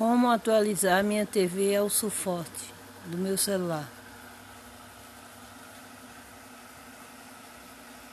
Como atualizar minha TV ao suporte do meu celular?